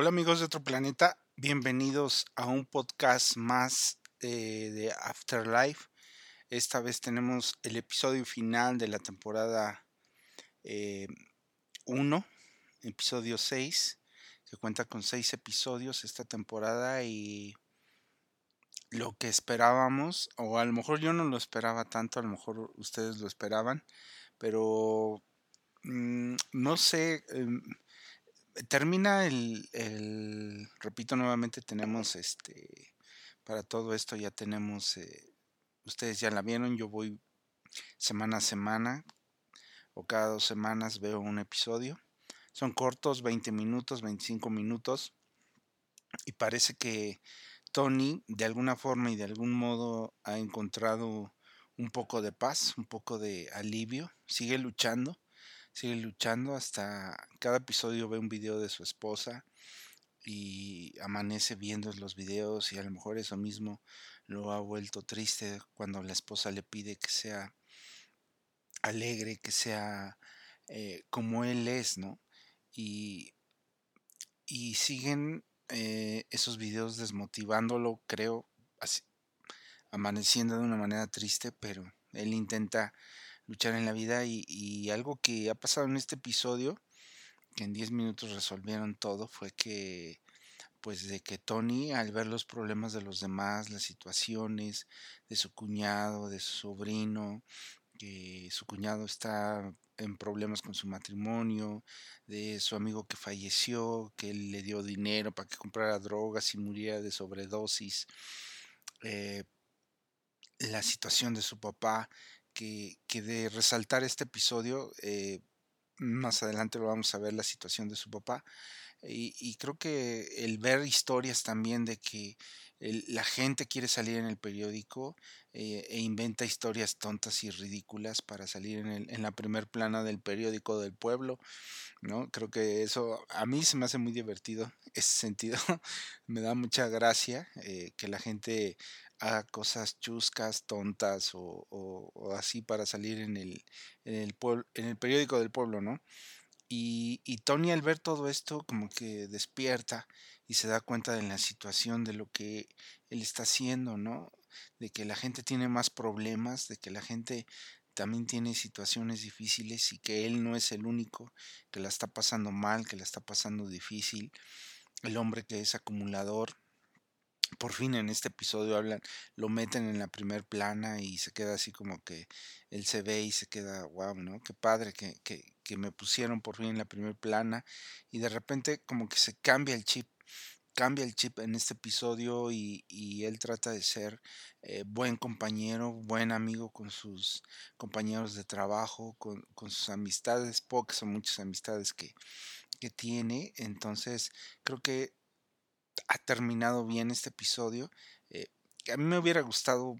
Hola amigos de otro planeta, bienvenidos a un podcast más eh, de Afterlife. Esta vez tenemos el episodio final de la temporada 1, eh, episodio 6, que cuenta con 6 episodios esta temporada y lo que esperábamos, o a lo mejor yo no lo esperaba tanto, a lo mejor ustedes lo esperaban, pero mm, no sé, em, termina el, repito nuevamente, tenemos este, para todo esto ya tenemos, eh, ustedes ya la vieron, yo voy semana a semana o cada dos semanas veo un episodio. Son cortos, 20 minutos, 25 minutos. Y parece que Tony de alguna forma y de algún modo ha encontrado un poco de paz, un poco de alivio, sigue luchando, sigue luchando hasta cada episodio ve un video de su esposa y amanece viendo los videos y a lo mejor eso mismo lo ha vuelto triste cuando la esposa le pide que sea alegre, que sea eh, como él es, ¿no? Y, y siguen eh, esos videos desmotivándolo, creo, amaneciendo de una manera triste, pero él intenta luchar en la vida y, algo que ha pasado en este episodio, que en 10 minutos resolvieron todo, fue que pues de que Tony al ver los problemas de los demás, las situaciones de su cuñado, de su sobrino, que su cuñado está en problemas con su matrimonio, de su amigo que falleció, que él le dio dinero para que comprara drogas y muriera de sobredosis, eh, la situación de su papá, que, de resaltar este episodio, eh, más adelante lo vamos a ver la situación de su papá, y, creo que el ver historias también de que la gente quiere salir en el periódico eh, e inventa historias tontas y ridículas para salir en la primer plana del periódico del pueblo, ¿no? Creo que eso a mí se me hace muy divertido ese sentido. me da mucha gracia eh, que la gente haga cosas chuscas, tontas o, así para salir en el, en el, en el periódico del pueblo, ¿no? Y, y, Tony al ver todo esto como que despierta y se da cuenta de la situación, de lo que él está haciendo, ¿no? De que la gente tiene más problemas, de que la gente también tiene situaciones difíciles y que él no es el único que la está pasando mal, que la está pasando difícil. El hombre que es acumulador, por fin en este episodio hablan, lo meten en la primer plana y se queda así como que él se ve y se queda, wow, ¿no? Qué padre que, que, que me pusieron por fin en la primer plana y de repente como que se cambia el chip cambia el chip en este episodio y, y él trata de ser eh, buen compañero, buen amigo con sus compañeros de trabajo, con, con sus amistades, pocas o muchas amistades que, que tiene. Entonces creo que ha terminado bien este episodio. Eh, a mí me hubiera gustado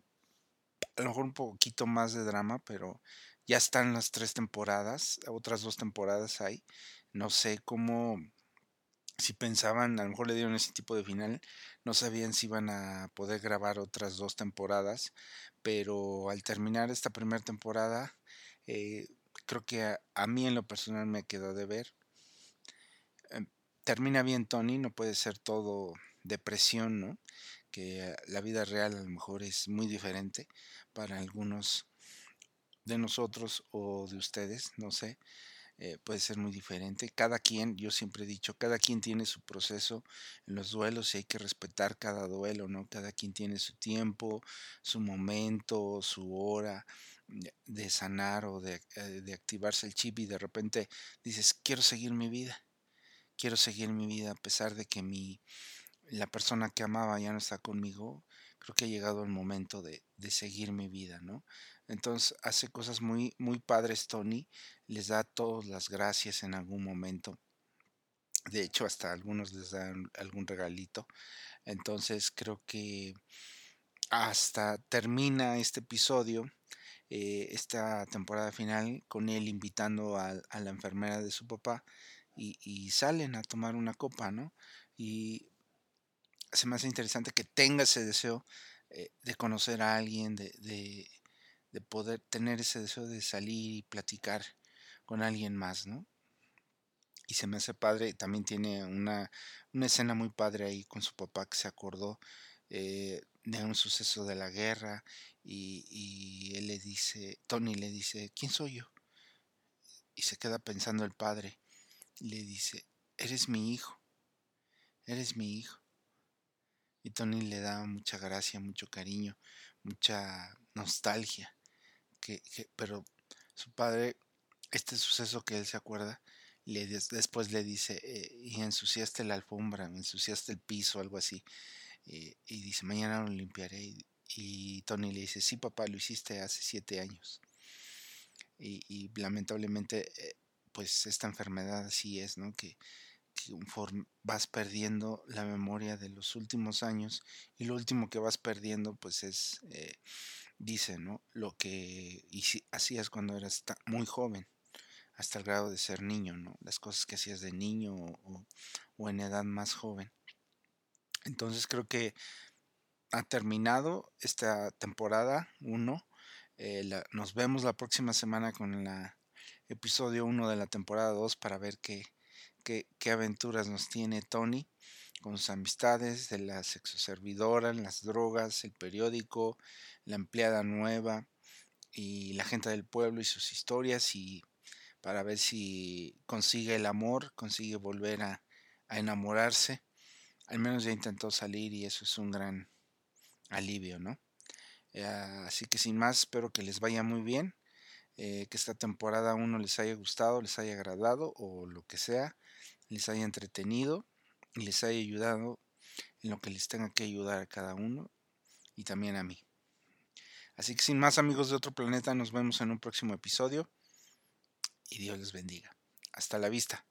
a lo mejor un poquito más de drama, pero ya están las tres temporadas, otras dos temporadas hay. No sé cómo, si pensaban, a lo mejor le dieron ese tipo de final, no sabían si iban a poder grabar otras dos temporadas, pero al terminar esta primera temporada, eh, creo que a, mí en lo personal me quedó de ver. Em, termina bien Tony, no puede ser todo depresión, ¿no? Que la vida real a lo mejor es muy diferente para algunos de nosotros o de ustedes, no sé, eh, puede ser muy diferente. Cada quien, yo siempre he dicho, cada quien tiene su proceso en los duelos y hay que respetar cada duelo, ¿no? Cada quien tiene su tiempo, su momento, su hora de sanar o de, eh, de activarse el chip y de repente dices, quiero seguir mi vida quiero seguir mi vida a pesar de que mi, la persona que amaba ya no está conmigo, creo que ha llegado el momento de, de seguir mi vida, ¿no? Entonces hace cosas muy, muy padres Tony, les da todas las gracias en algún momento. De hecho, hasta algunos les dan algún regalito. Entonces creo que hasta termina este episodio, eh, esta temporada final, con él invitando a, a la enfermera de su papá y, salen a tomar una copa, ¿no? Y se me hace interesante que tenga ese deseo eh, de conocer a alguien, de, de, de, poder tener ese deseo de salir y platicar con alguien más, ¿no? y se me hace padre. También tiene una, una escena muy padre ahí con su papá que se acordó eh, de un suceso de la guerra y, y él le dice, Tony le dice, ¿quién soy yo? Y se queda pensando el padre le dice, eres mi hijo, eres mi hijo. Y Tony le da mucha gracia, mucho cariño, mucha nostalgia. Que, pero su padre, este suceso que él se acuerda, le, después le dice, eh, y ensuciaste la alfombra, ensuciaste el piso, algo así. Eh, y dice, mañana lo limpiaré. Y, Tony le dice, sí papá, lo hiciste hace siete años. Y, lamentablemente, eh, pues esta enfermedad así es, ¿no? Que, vas perdiendo la memoria de los últimos años y lo último que vas perdiendo pues es, eh, dice, ¿no? Lo que hacías cuando eras muy joven, hasta el grado de ser niño, ¿no? Las cosas que hacías de niño o, en edad más joven. Entonces creo que ha terminado esta temporada 1. Eh, nos vemos la próxima semana con el episodio 1 de la temporada 2 para ver qué, qué, aventuras nos tiene Tony con sus amistades de la sexoservidora, las drogas, el periódico, la empleada nueva y la gente del pueblo y sus historias y para ver si consigue el amor, consigue volver a, a enamorarse al menos ya intentó salir y eso es un gran alivio, ¿no? Eh, así que sin más, espero que les vaya muy bien, eh, que esta temporada 1 les haya gustado, les haya agradado o lo que sea, les haya entretenido y les haya ayudado en lo que les tenga que ayudar a cada uno y también a mí. Así que sin más amigos de otro planeta, nos vemos en un próximo episodio y Dios les bendiga. Hasta la vista.